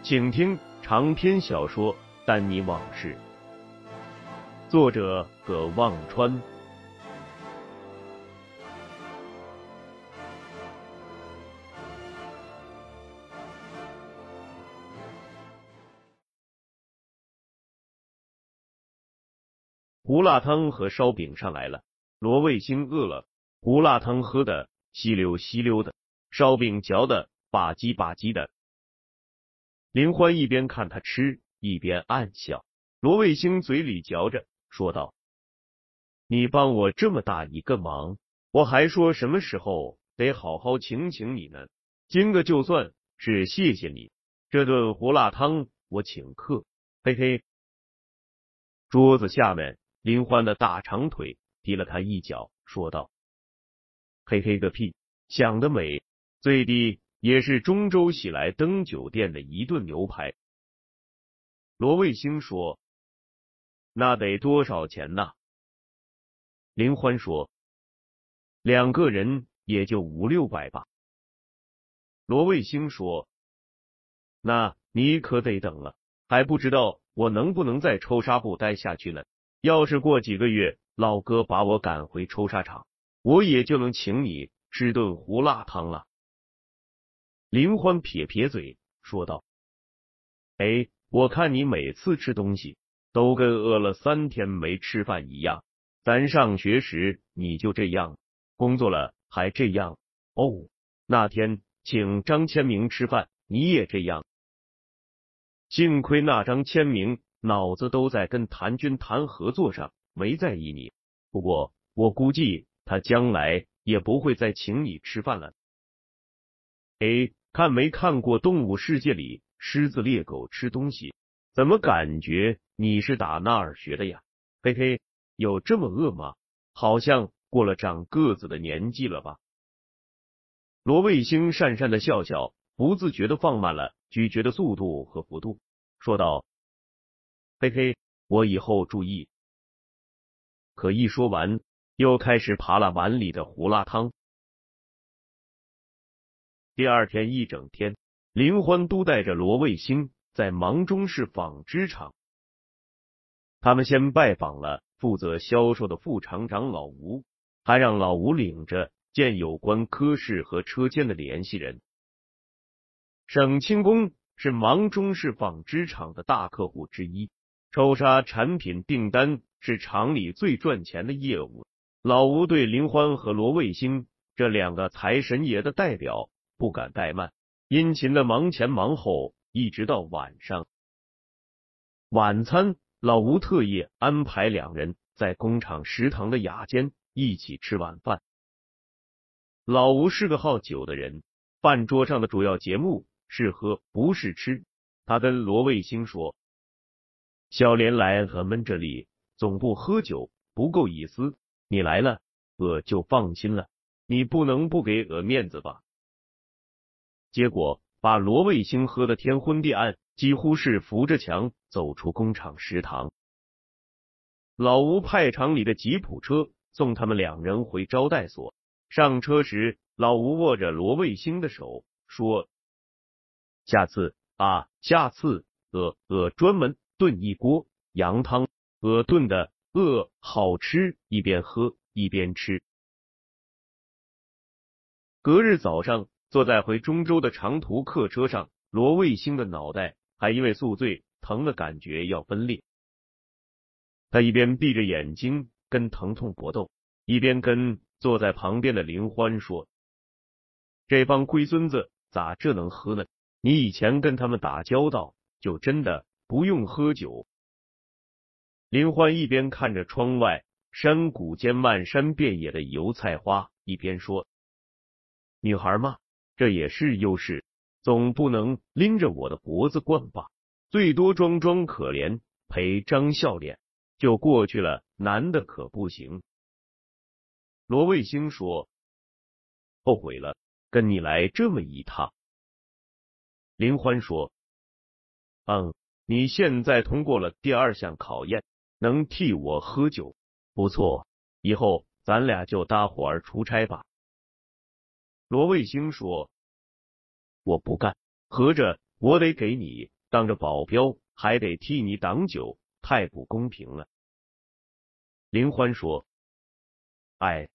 请听长篇小说《丹尼往事》，作者葛望川。胡辣汤和烧饼上来了，罗卫星饿了，胡辣汤喝的稀溜稀溜的，烧饼嚼的吧唧吧唧的。林欢一边看他吃，一边暗笑。罗卫星嘴里嚼着，说道：“你帮我这么大一个忙，我还说什么时候得好好请请你呢。今个就算是谢谢你，这顿胡辣汤我请客。”嘿嘿。桌子下面，林欢的大长腿踢了他一脚，说道：“嘿嘿个屁，想得美，最低。”也是中州喜来登酒店的一顿牛排。罗卫星说：“那得多少钱呢？”林欢说：“两个人也就五六百吧。”罗卫星说：“那你可得等了，还不知道我能不能在抽纱布待下去呢。要是过几个月，老哥把我赶回抽纱厂，我也就能请你吃顿胡辣汤了。”林欢撇撇嘴，说道：“哎，我看你每次吃东西都跟饿了三天没吃饭一样。咱上学时你就这样，工作了还这样。哦，那天请张千明吃饭，你也这样。幸亏那张千明脑子都在跟谭军谈合作上，没在意你。不过我估计他将来也不会再请你吃饭了。哎。”看没看过《动物世界》里狮子猎狗吃东西？怎么感觉你是打那儿学的呀？嘿嘿，有这么饿吗？好像过了长个子的年纪了吧？罗卫星讪讪的笑笑，不自觉的放慢了咀嚼的速度和幅度，说道：“嘿嘿，我以后注意。”可一说完，又开始扒拉碗里的胡辣汤。第二天一整天，林欢都带着罗卫星在芒中市纺织厂。他们先拜访了负责销售的副厂长老吴，还让老吴领着见有关科室和车间的联系人。省轻工是芒中市纺织厂的大客户之一，抽纱产品订单是厂里最赚钱的业务。老吴对林欢和罗卫星这两个财神爷的代表。不敢怠慢，殷勤的忙前忙后，一直到晚上。晚餐，老吴特意安排两人在工厂食堂的雅间一起吃晚饭。老吴是个好酒的人，饭桌上的主要节目是喝，不是吃。他跟罗卫星说：“小莲来俺们这里总不喝酒，不够意思。你来了，我就放心了。你不能不给我面子吧？”结果把罗卫星喝得天昏地暗，几乎是扶着墙走出工厂食堂。老吴派厂里的吉普车送他们两人回招待所。上车时，老吴握着罗卫星的手说：“下次啊，下次，呃呃，专门炖一锅羊汤，呃炖的呃好吃。”一边喝一边吃。隔日早上。坐在回中州的长途客车上，罗卫星的脑袋还因为宿醉疼的感觉要分裂。他一边闭着眼睛跟疼痛搏斗，一边跟坐在旁边的林欢说：“这帮龟孙子咋这能喝呢？你以前跟他们打交道，就真的不用喝酒。”林欢一边看着窗外山谷间漫山遍野的油菜花，一边说：“女孩嘛，这也是优势，总不能拎着我的脖子惯吧？最多装装可怜，赔张笑脸。”就过去了，男的可不行。罗卫星说：“后悔了，跟你来这么一趟。”林欢说：“嗯，你现在通过了第二项考验，能替我喝酒，不错。以后咱俩就搭伙儿出差吧。”罗卫星说：“我不干，合着我得给你当着保镖，还得替你挡酒。”太不公平了，林欢说：“哎，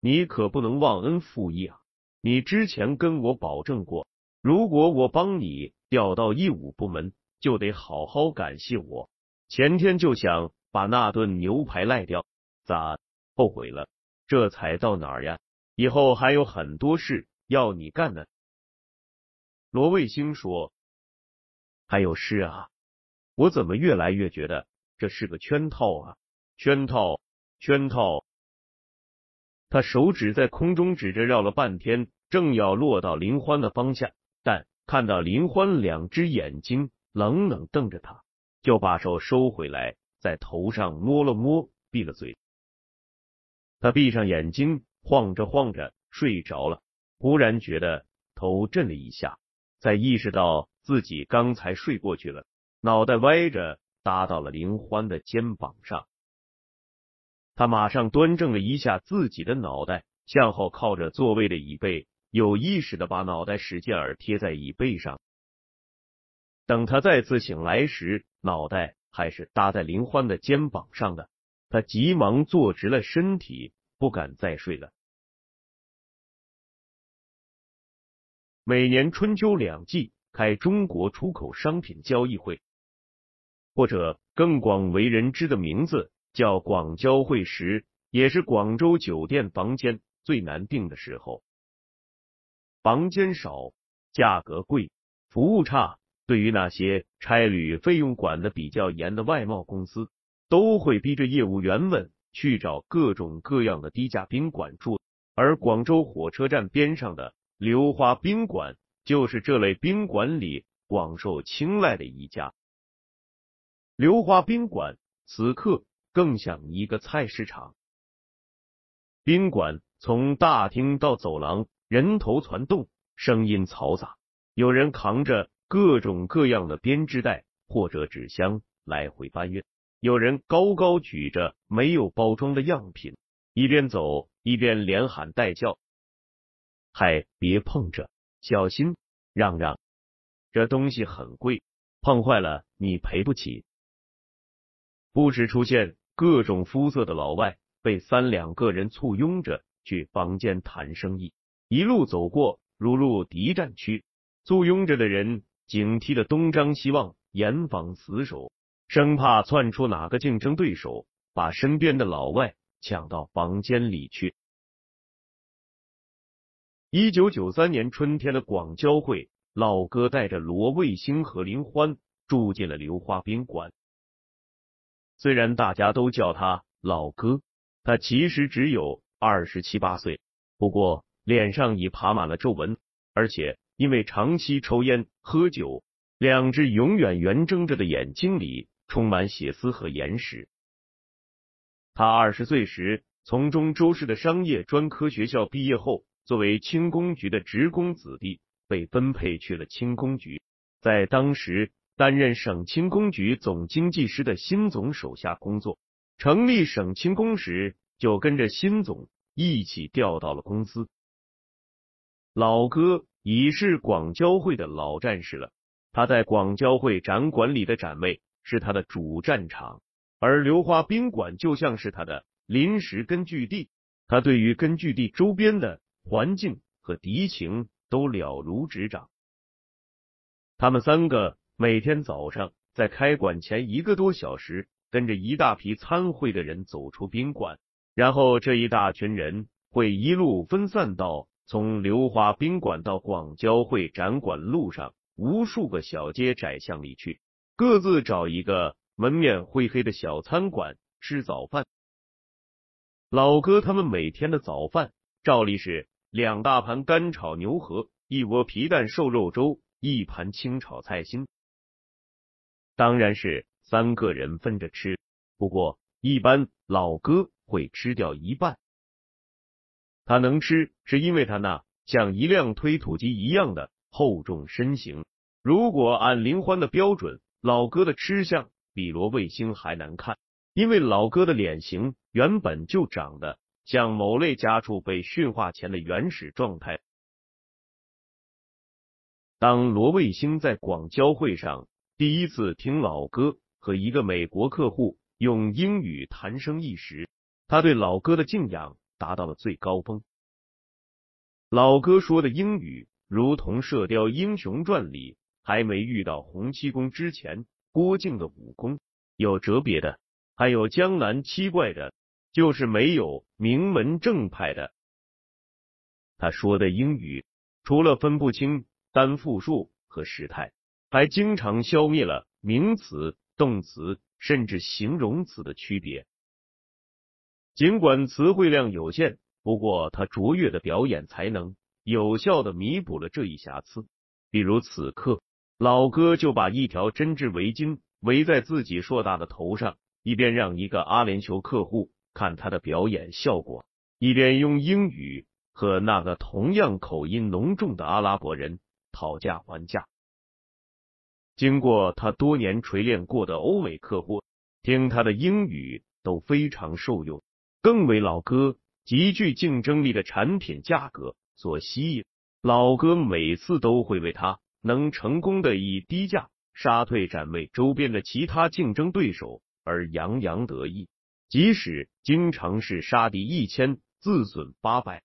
你可不能忘恩负义啊！你之前跟我保证过，如果我帮你调到义务部门，就得好好感谢我。前天就想把那顿牛排赖掉，咋后悔了？这才到哪儿呀？以后还有很多事要你干呢。”罗卫星说：“还有事啊？”我怎么越来越觉得这是个圈套啊？圈套，圈套！他手指在空中指着，绕了半天，正要落到林欢的方向，但看到林欢两只眼睛冷冷瞪着他，就把手收回来，在头上摸了摸，闭了嘴。他闭上眼睛，晃着晃着睡着了。忽然觉得头震了一下，才意识到自己刚才睡过去了。脑袋歪着搭到了林欢的肩膀上，他马上端正了一下自己的脑袋，向后靠着座位的椅背，有意识的把脑袋使劲儿贴在椅背上。等他再次醒来时，脑袋还是搭在林欢的肩膀上的，他急忙坐直了身体，不敢再睡了。每年春秋两季开中国出口商品交易会。或者更广为人知的名字叫广交会时，也是广州酒店房间最难订的时候。房间少，价格贵，服务差，对于那些差旅费用管的比较严的外贸公司，都会逼着业务员们去找各种各样的低价宾馆住。而广州火车站边上的流花宾馆，就是这类宾馆里广受青睐的一家。流花宾馆此刻更像一个菜市场。宾馆从大厅到走廊，人头攒动，声音嘈杂。有人扛着各种各样的编织袋或者纸箱来回搬运，有人高高举着没有包装的样品，一边走一边连喊带叫：“嗨，别碰着，小心，让让，这东西很贵，碰坏了你赔不起。”不时出现各种肤色的老外，被三两个人簇拥着去房间谈生意，一路走过如入敌占区，簇拥着的人警惕的东张西望，严防死守，生怕窜出哪个竞争对手，把身边的老外抢到房间里去。一九九三年春天的广交会，老哥带着罗卫星和林欢住进了流花宾馆。虽然大家都叫他老哥，他其实只有二十七八岁，不过脸上已爬满了皱纹，而且因为长期抽烟喝酒，两只永远圆睁着的眼睛里充满血丝和眼屎。他二十岁时从中州市的商业专科学校毕业后，作为轻工局的职工子弟，被分配去了轻工局，在当时。担任省轻工局总经济师的新总手下工作，成立省轻工时就跟着新总一起调到了公司。老哥已是广交会的老战士了，他在广交会展馆里的展位是他的主战场，而流花宾馆就像是他的临时根据地。他对于根据地周边的环境和敌情都了如指掌。他们三个每天早上在开馆前一个多小时，跟着一大批参会的人走出宾馆，然后这一大群人会一路分散到从流花宾馆到广交会展馆路上无数个小街窄巷里去，各自找一个门面灰黑的小餐馆吃早饭。老哥他们每天的早饭照例是两大盘干炒牛河，一锅皮蛋瘦肉粥。一盘清炒菜心，当然是三个人分着吃。不过一般老哥会吃掉一半。他能吃，是因为他那像一辆推土机一样的厚重身形。如果按林欢的标准，老哥的吃相比罗卫星还难看，因为老哥的脸型原本就长得像某类家畜被驯化前的原始状态。当罗卫星在广交会上第一次听老哥和一个美国客户用英语谈生意时，他对老哥的敬仰达到了最高峰。老哥说的英语如同《射雕英雄传》里还没遇到洪七公之前郭靖的武功，有折别的，还有江南七怪的，就是没有名门正派的。他说的英语除了分不清。单复数和时态，还经常消灭了名词、动词甚至形容词的区别。尽管词汇量有限，不过他卓越的表演才能有效的弥补了这一瑕疵。比如此刻，老哥就把一条针织围巾围在自己硕大的头上，一边让一个阿联酋客户看他的表演效果，一边用英语和那个同样口音浓重的阿拉伯人。讨价还价。经过他多年锤炼过的欧美客户，听他的英语都非常受用，更为老哥极具竞争力的产品价格所吸引。老哥每次都会为他能成功的以低价杀退展位周边的其他竞争对手而洋洋得意，即使经常是杀敌一千，自损八百。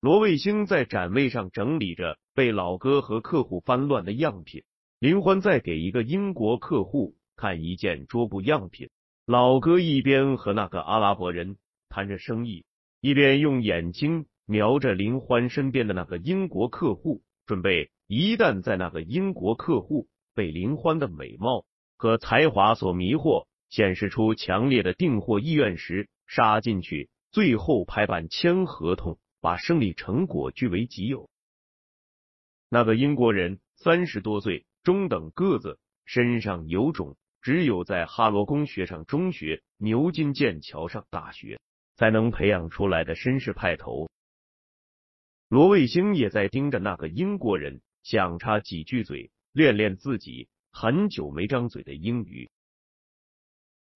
罗卫星在展位上整理着被老哥和客户翻乱的样品，林欢在给一个英国客户看一件桌布样品。老哥一边和那个阿拉伯人谈着生意，一边用眼睛瞄着林欢身边的那个英国客户，准备一旦在那个英国客户被林欢的美貌和才华所迷惑，显示出强烈的订货意愿时，杀进去，最后拍板签合同。把胜利成果据为己有。那个英国人三十多岁，中等个子，身上有种只有在哈罗宫学上中学、牛津、剑桥上大学才能培养出来的绅士派头。罗卫星也在盯着那个英国人，想插几句嘴，练练自己很久没张嘴的英语。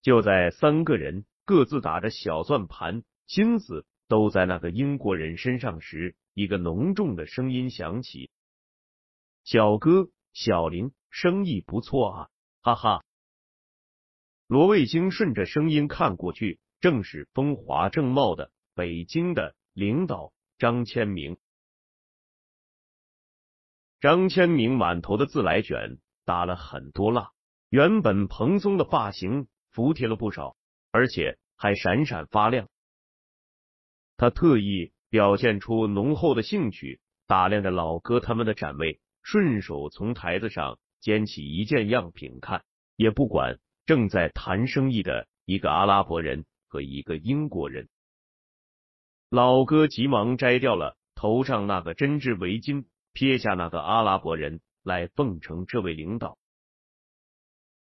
就在三个人各自打着小算盘，心思。都在那个英国人身上时，一个浓重的声音响起：“小哥，小林，生意不错啊，哈哈。”罗卫星顺着声音看过去，正是风华正茂的北京的领导张千明。张千明满头的自来卷打了很多蜡，原本蓬松的发型服帖了不少，而且还闪闪发亮。他特意表现出浓厚的兴趣，打量着老哥他们的展位，顺手从台子上捡起一件样品看，也不管正在谈生意的一个阿拉伯人和一个英国人。老哥急忙摘掉了头上那个针织围巾，撇下那个阿拉伯人来奉承这位领导。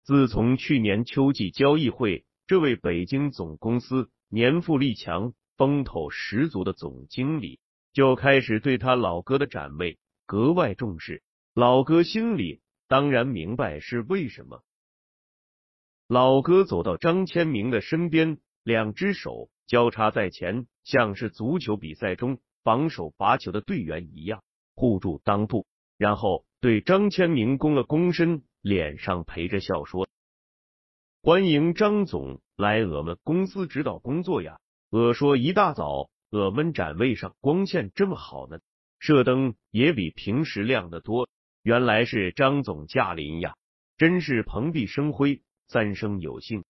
自从去年秋季交易会，这位北京总公司年富力强。风头十足的总经理就开始对他老哥的展位格外重视。老哥心里当然明白是为什么。老哥走到张千明的身边，两只手交叉在前，像是足球比赛中防守罚球的队员一样护住裆部，然后对张千明躬了躬身，脸上陪着笑说：“欢迎张总来我们公司指导工作呀。”我说一大早，我们展位上光线这么好呢，射灯也比平时亮得多。原来是张总驾临呀，真是蓬荜生辉，三生有幸。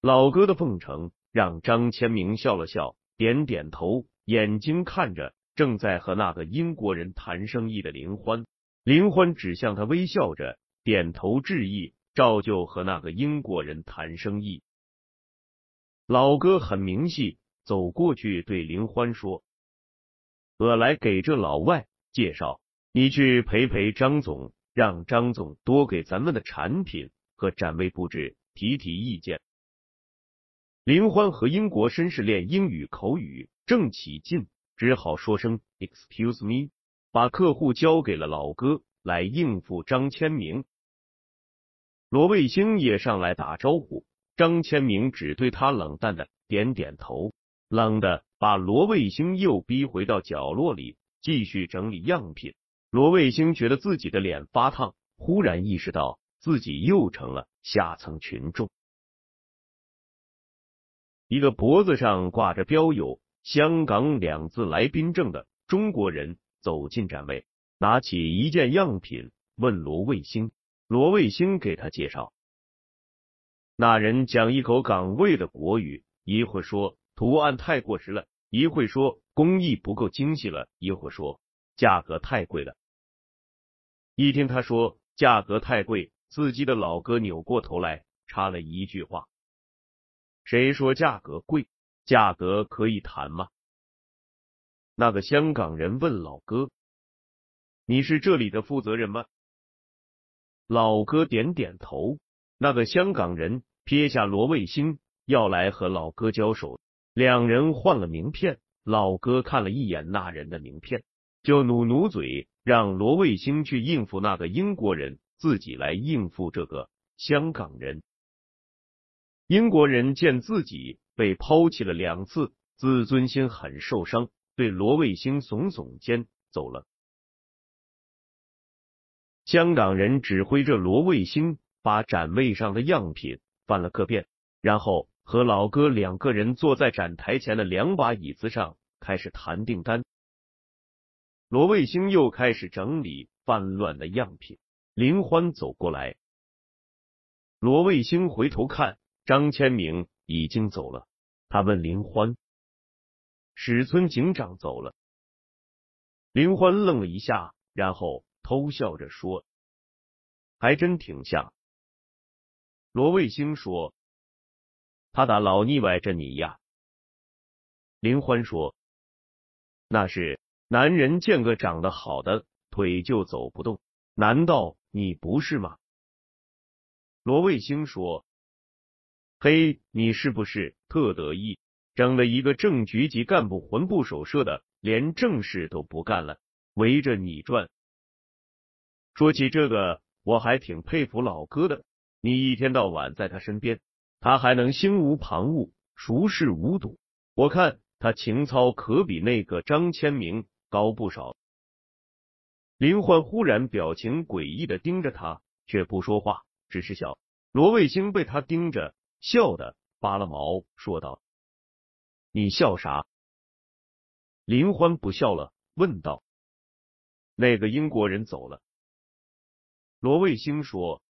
老哥的奉承让张千明笑了笑，点点头，眼睛看着正在和那个英国人谈生意的林欢。林欢只向他微笑着，点头致意，照旧和那个英国人谈生意。老哥很明细，走过去对林欢说：“我来给这老外介绍。”你去陪陪张总，让张总多给咱们的产品和展位布置提提意见。林欢和英国绅士练英语口语正起劲，只好说声 “excuse me”，把客户交给了老哥来应付张千明。罗卫星也上来打招呼，张千明只对他冷淡的点点头，冷的把罗卫星又逼回到角落里，继续整理样品。罗卫星觉得自己的脸发烫，忽然意识到自己又成了下层群众。一个脖子上挂着标有“香港”两字来宾证的中国人走进展位，拿起一件样品，问罗卫星。罗卫星给他介绍。那人讲一口港味的国语，一会说图案太过时了，一会说工艺不够精细了，一会说价格太贵了。一听他说价格太贵，自己的老哥扭过头来插了一句话：“谁说价格贵？价格可以谈吗？”那个香港人问老哥：“你是这里的负责人吗？”老哥点点头。那个香港人撇下罗卫星，要来和老哥交手。两人换了名片，老哥看了一眼那人的名片，就努努嘴。让罗卫星去应付那个英国人，自己来应付这个香港人。英国人见自己被抛弃了两次，自尊心很受伤，对罗卫星耸耸肩走了。香港人指挥着罗卫星把展位上的样品翻了个遍，然后和老哥两个人坐在展台前的两把椅子上，开始谈订单。罗卫星又开始整理泛乱的样品。林欢走过来，罗卫星回头看，张千明已经走了。他问林欢：“史村警长走了？”林欢愣了一下，然后偷笑着说：“还真挺像。”罗卫星说：“他打老腻歪着你呀。”林欢说：“那是。”男人见个长得好的腿就走不动，难道你不是吗？罗卫星说：“嘿，你是不是特得意，整了一个正局级干部魂不守舍的，连正事都不干了，围着你转？”说起这个，我还挺佩服老哥的。你一天到晚在他身边，他还能心无旁骛，熟视无睹。我看他情操可比那个张千明。高不少。林焕忽然表情诡异的盯着他，却不说话，只是笑。罗卫星被他盯着，笑的拔了毛，说道：“你笑啥？”林欢不笑了，问道：“那个英国人走了？”罗卫星说：“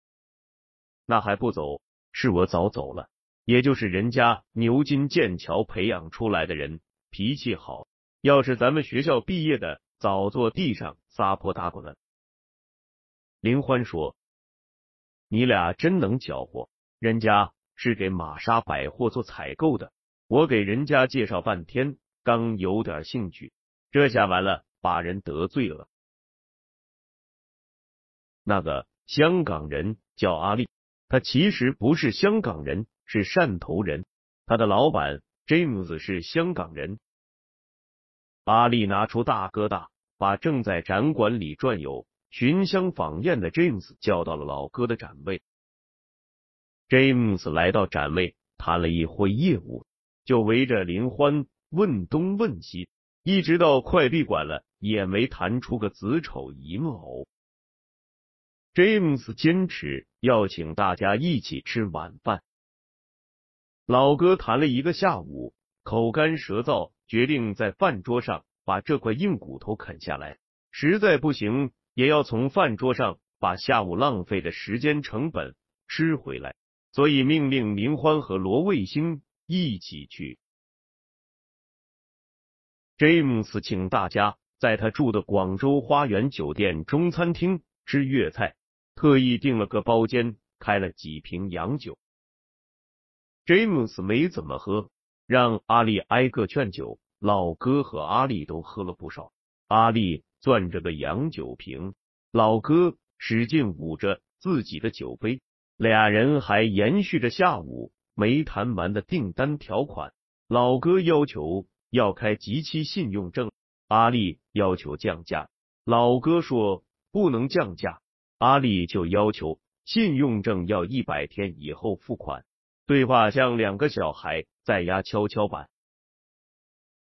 那还不走？是我早走了。也就是人家牛津、剑桥培养出来的人，脾气好。”要是咱们学校毕业的，早坐地上撒泼打滚了。林欢说：“你俩真能搅和，人家是给玛莎百货做采购的，我给人家介绍半天，刚有点兴趣，这下完了，把人得罪了。”那个香港人叫阿力，他其实不是香港人，是汕头人，他的老板 James 是香港人。阿丽拿出大哥大，把正在展馆里转悠、寻香访艳的 James 叫到了老哥的展位。James 来到展位，谈了一会业务，就围着林欢问东问西，一直到快闭馆了，也没谈出个子丑寅卯。James 坚持要请大家一起吃晚饭。老哥谈了一个下午，口干舌燥。决定在饭桌上把这块硬骨头啃下来，实在不行也要从饭桌上把下午浪费的时间成本吃回来，所以命令林欢和罗卫星一起去。詹姆斯请大家在他住的广州花园酒店中餐厅吃粤菜，特意订了个包间，开了几瓶洋酒。詹姆斯没怎么喝，让阿丽挨个劝酒。老哥和阿丽都喝了不少。阿丽攥着个洋酒瓶，老哥使劲捂着自己的酒杯。俩人还延续着下午没谈完的订单条款。老哥要求要开即期信用证，阿丽要求降价。老哥说不能降价，阿丽就要求信用证要一百天以后付款。对话像两个小孩在压跷跷板。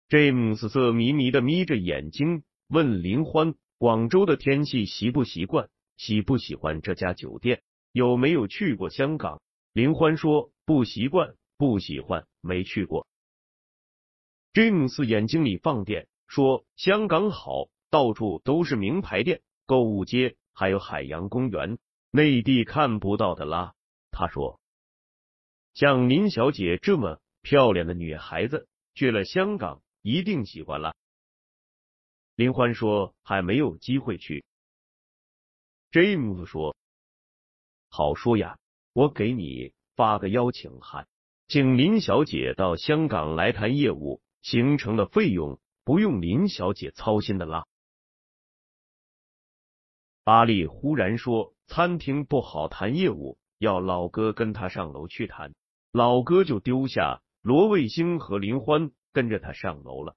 James 色迷迷的眯着眼睛问林欢：“广州的天气习不习惯？喜不喜欢这家酒店？有没有去过香港？”林欢说：“不习惯，不喜欢，没去过。”詹姆斯眼睛里放电，说：“香港好，到处都是名牌店、购物街，还有海洋公园，内地看不到的啦。”他说：“像林小姐这么漂亮的女孩子，去了香港。”一定喜欢了。林欢说还没有机会去。詹姆斯说：“好说呀，我给你发个邀请函，请林小姐到香港来谈业务，行程的费用不用林小姐操心的啦。”阿丽忽然说：“餐厅不好谈业务，要老哥跟他上楼去谈。”老哥就丢下罗卫星和林欢。跟着他上楼了。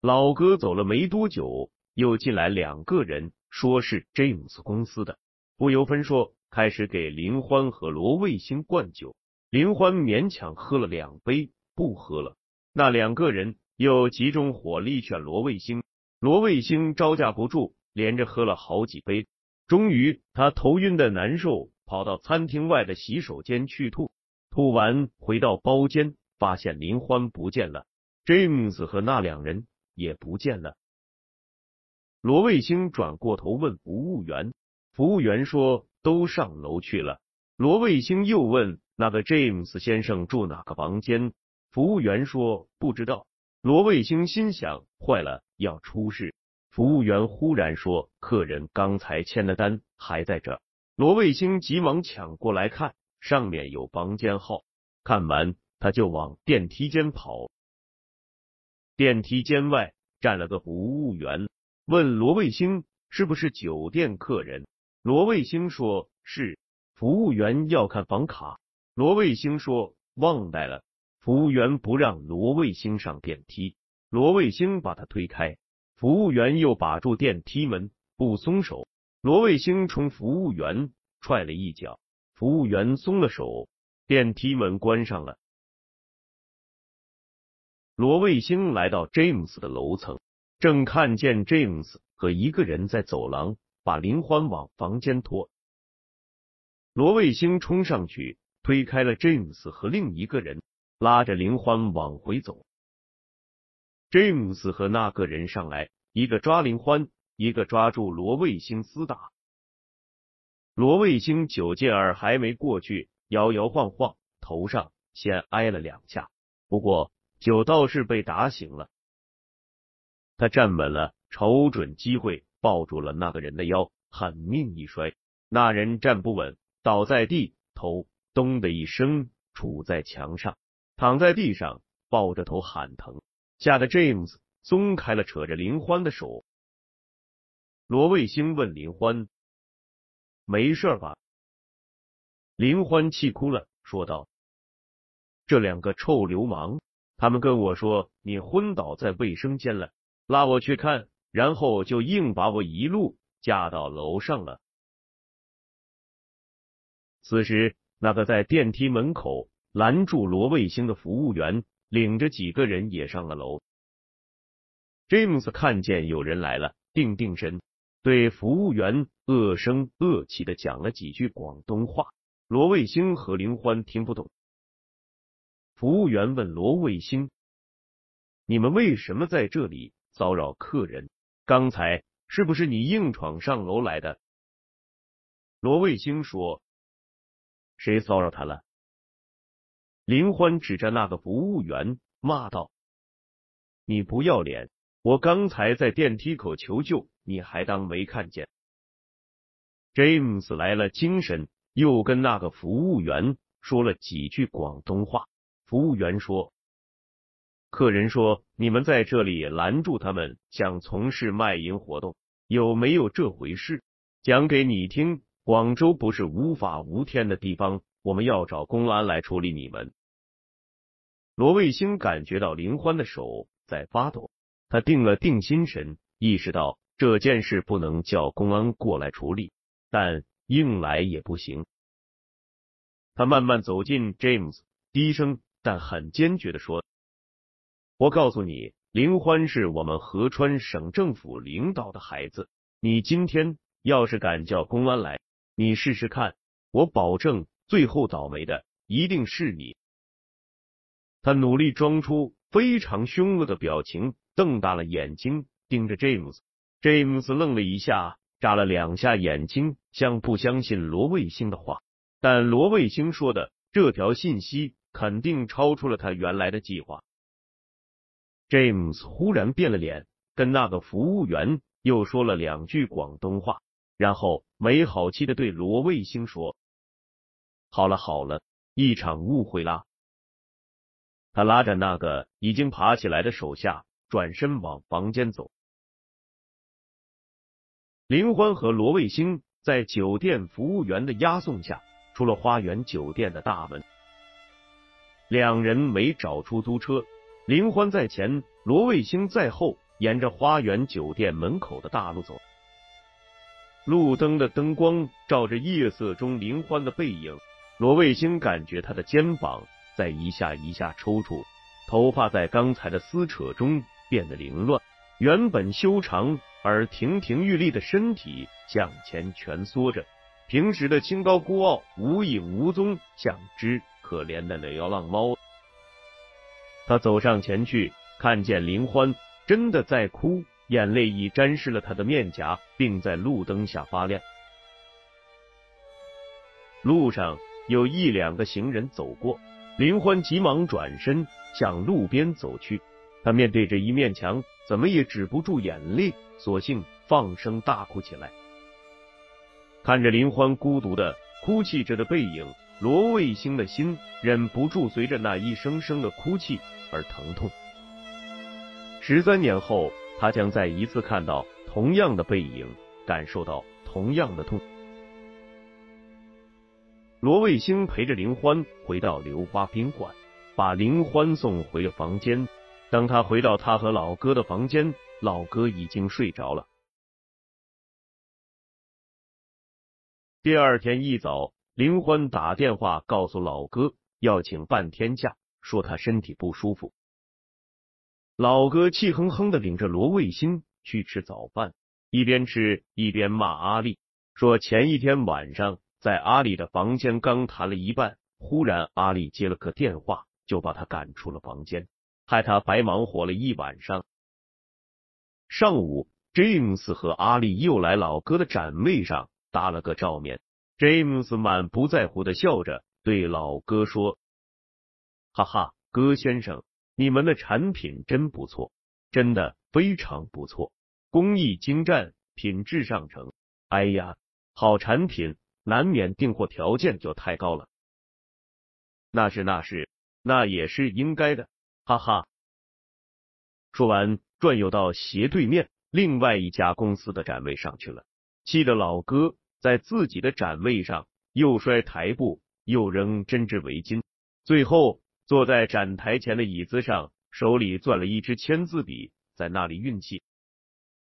老哥走了没多久，又进来两个人，说是詹姆斯公司的。不由分说，开始给林欢和罗卫星灌酒。林欢勉强喝了两杯，不喝了。那两个人又集中火力劝罗卫星，罗卫星招架不住，连着喝了好几杯。终于，他头晕的难受，跑到餐厅外的洗手间去吐。吐完，回到包间。发现林欢不见了，，James 和那两人也不见了。罗卫星转过头问服务员，服务员说都上楼去了。罗卫星又问那个詹姆斯先生住哪个房间，服务员说不知道。罗卫星心想坏了，要出事。服务员忽然说客人刚才签的单还在这。罗卫星急忙抢过来看，上面有房间号，看完。他就往电梯间跑，电梯间外站了个服务员，问罗卫星是不是酒店客人。罗卫星说是。服务员要看房卡，罗卫星说忘带了。服务员不让罗卫星上电梯，罗卫星把他推开，服务员又把住电梯门不松手，罗卫星冲服务员踹了一脚，服务员松了手，电梯门关上了。罗卫星来到詹姆斯的楼层，正看见詹姆斯和一个人在走廊把林欢往房间拖。罗卫星冲上去推开了詹姆斯和另一个人，拉着林欢往回走。詹姆斯和那个人上来，一个抓林欢，一个抓住罗卫星厮打。罗卫星酒劲儿还没过去，摇摇晃晃，头上先挨了两下，不过。酒倒是被打醒了，他站稳了，瞅准机会抱住了那个人的腰，狠命一摔，那人站不稳，倒在地，头咚的一声杵在墙上，躺在地上抱着头喊疼，吓得 James 松开了扯着林欢的手。罗卫星问林欢：“没事吧？”林欢气哭了，说道：“这两个臭流氓。”他们跟我说你昏倒在卫生间了，拉我去看，然后就硬把我一路架到楼上了。此时，那个在电梯门口拦住罗卫星的服务员，领着几个人也上了楼。詹姆斯看见有人来了，定定神，对服务员恶声恶气的讲了几句广东话。罗卫星和林欢听不懂。服务员问罗卫星：“你们为什么在这里骚扰客人？刚才是不是你硬闯上楼来的？”罗卫星说：“谁骚扰他了？”林欢指着那个服务员骂道：“你不要脸！我刚才在电梯口求救，你还当没看见？”James 来了精神，又跟那个服务员说了几句广东话。服务员说：“客人说你们在这里拦住他们，想从事卖淫活动，有没有这回事？讲给你听。广州不是无法无天的地方，我们要找公安来处理你们。”罗卫星感觉到林欢的手在发抖，他定了定心神，意识到这件事不能叫公安过来处理，但硬来也不行。他慢慢走近 James，低声但很坚决的说：“我告诉你，林欢是我们合川省政府领导的孩子，你今天要是敢叫公安来，你试试看，我保证最后倒霉的一定是你。”他努力装出非常凶恶的表情，瞪大了眼睛盯着 James。James 愣了一下，眨了两下眼睛，像不相信罗卫星的话。但罗卫星说的这条信息肯定超出了他原来的计划。James 忽然变了脸，跟那个服务员又说了两句广东话，然后没好气的对罗卫星说：“好了好了，一场误会啦。”他拉着那个已经爬起来的手下，转身往房间走。林欢和罗卫星在酒店服务员的押送下，出了花园酒店的大门。两人没找出租车，林欢在前，罗卫星在后，沿着花园酒店门口的大路走。路灯的灯光照着夜色中林欢的背影，罗卫星感觉他的肩膀。在一下一下抽搐，头发在刚才的撕扯中变得凌乱，原本修长而亭亭玉立的身体向前蜷缩着，平时的清高孤傲无影无踪，像只可怜的流浪猫。他走上前去，看见林欢真的在哭，眼泪已沾湿了他的面颊，并在路灯下发亮。路上有一两个行人走过。林欢急忙转身向路边走去，他面对着一面墙，怎么也止不住眼泪，索性放声大哭起来。看着林欢孤独的哭泣着的背影，罗卫星的心忍不住随着那一声声的哭泣而疼痛。十三年后，他将再一次看到同样的背影，感受到同样的痛。罗卫星陪着林欢回到流花宾馆，把林欢送回了房间。当他回到他和老哥的房间，老哥已经睡着了。第二天一早，林欢打电话告诉老哥要请半天假，说他身体不舒服。老哥气哼哼的领着罗卫星去吃早饭，一边吃一边骂阿丽，说前一天晚上。在阿丽的房间刚谈了一半，忽然阿丽接了个电话，就把他赶出了房间，害他白忙活了一晚上。上午，James 和阿丽又来老哥的展位上打了个照面。James 满不在乎的笑着对老哥说：“哈哈，哥先生，你们的产品真不错，真的非常不错，工艺精湛，品质上乘。哎呀，好产品。”难免订货条件就太高了，那是那是，那也是应该的，哈哈。说完，转悠到斜对面另外一家公司的展位上去了，气得老哥在自己的展位上又摔台布，又扔针织围巾，最后坐在展台前的椅子上，手里攥了一支签字笔，在那里运气。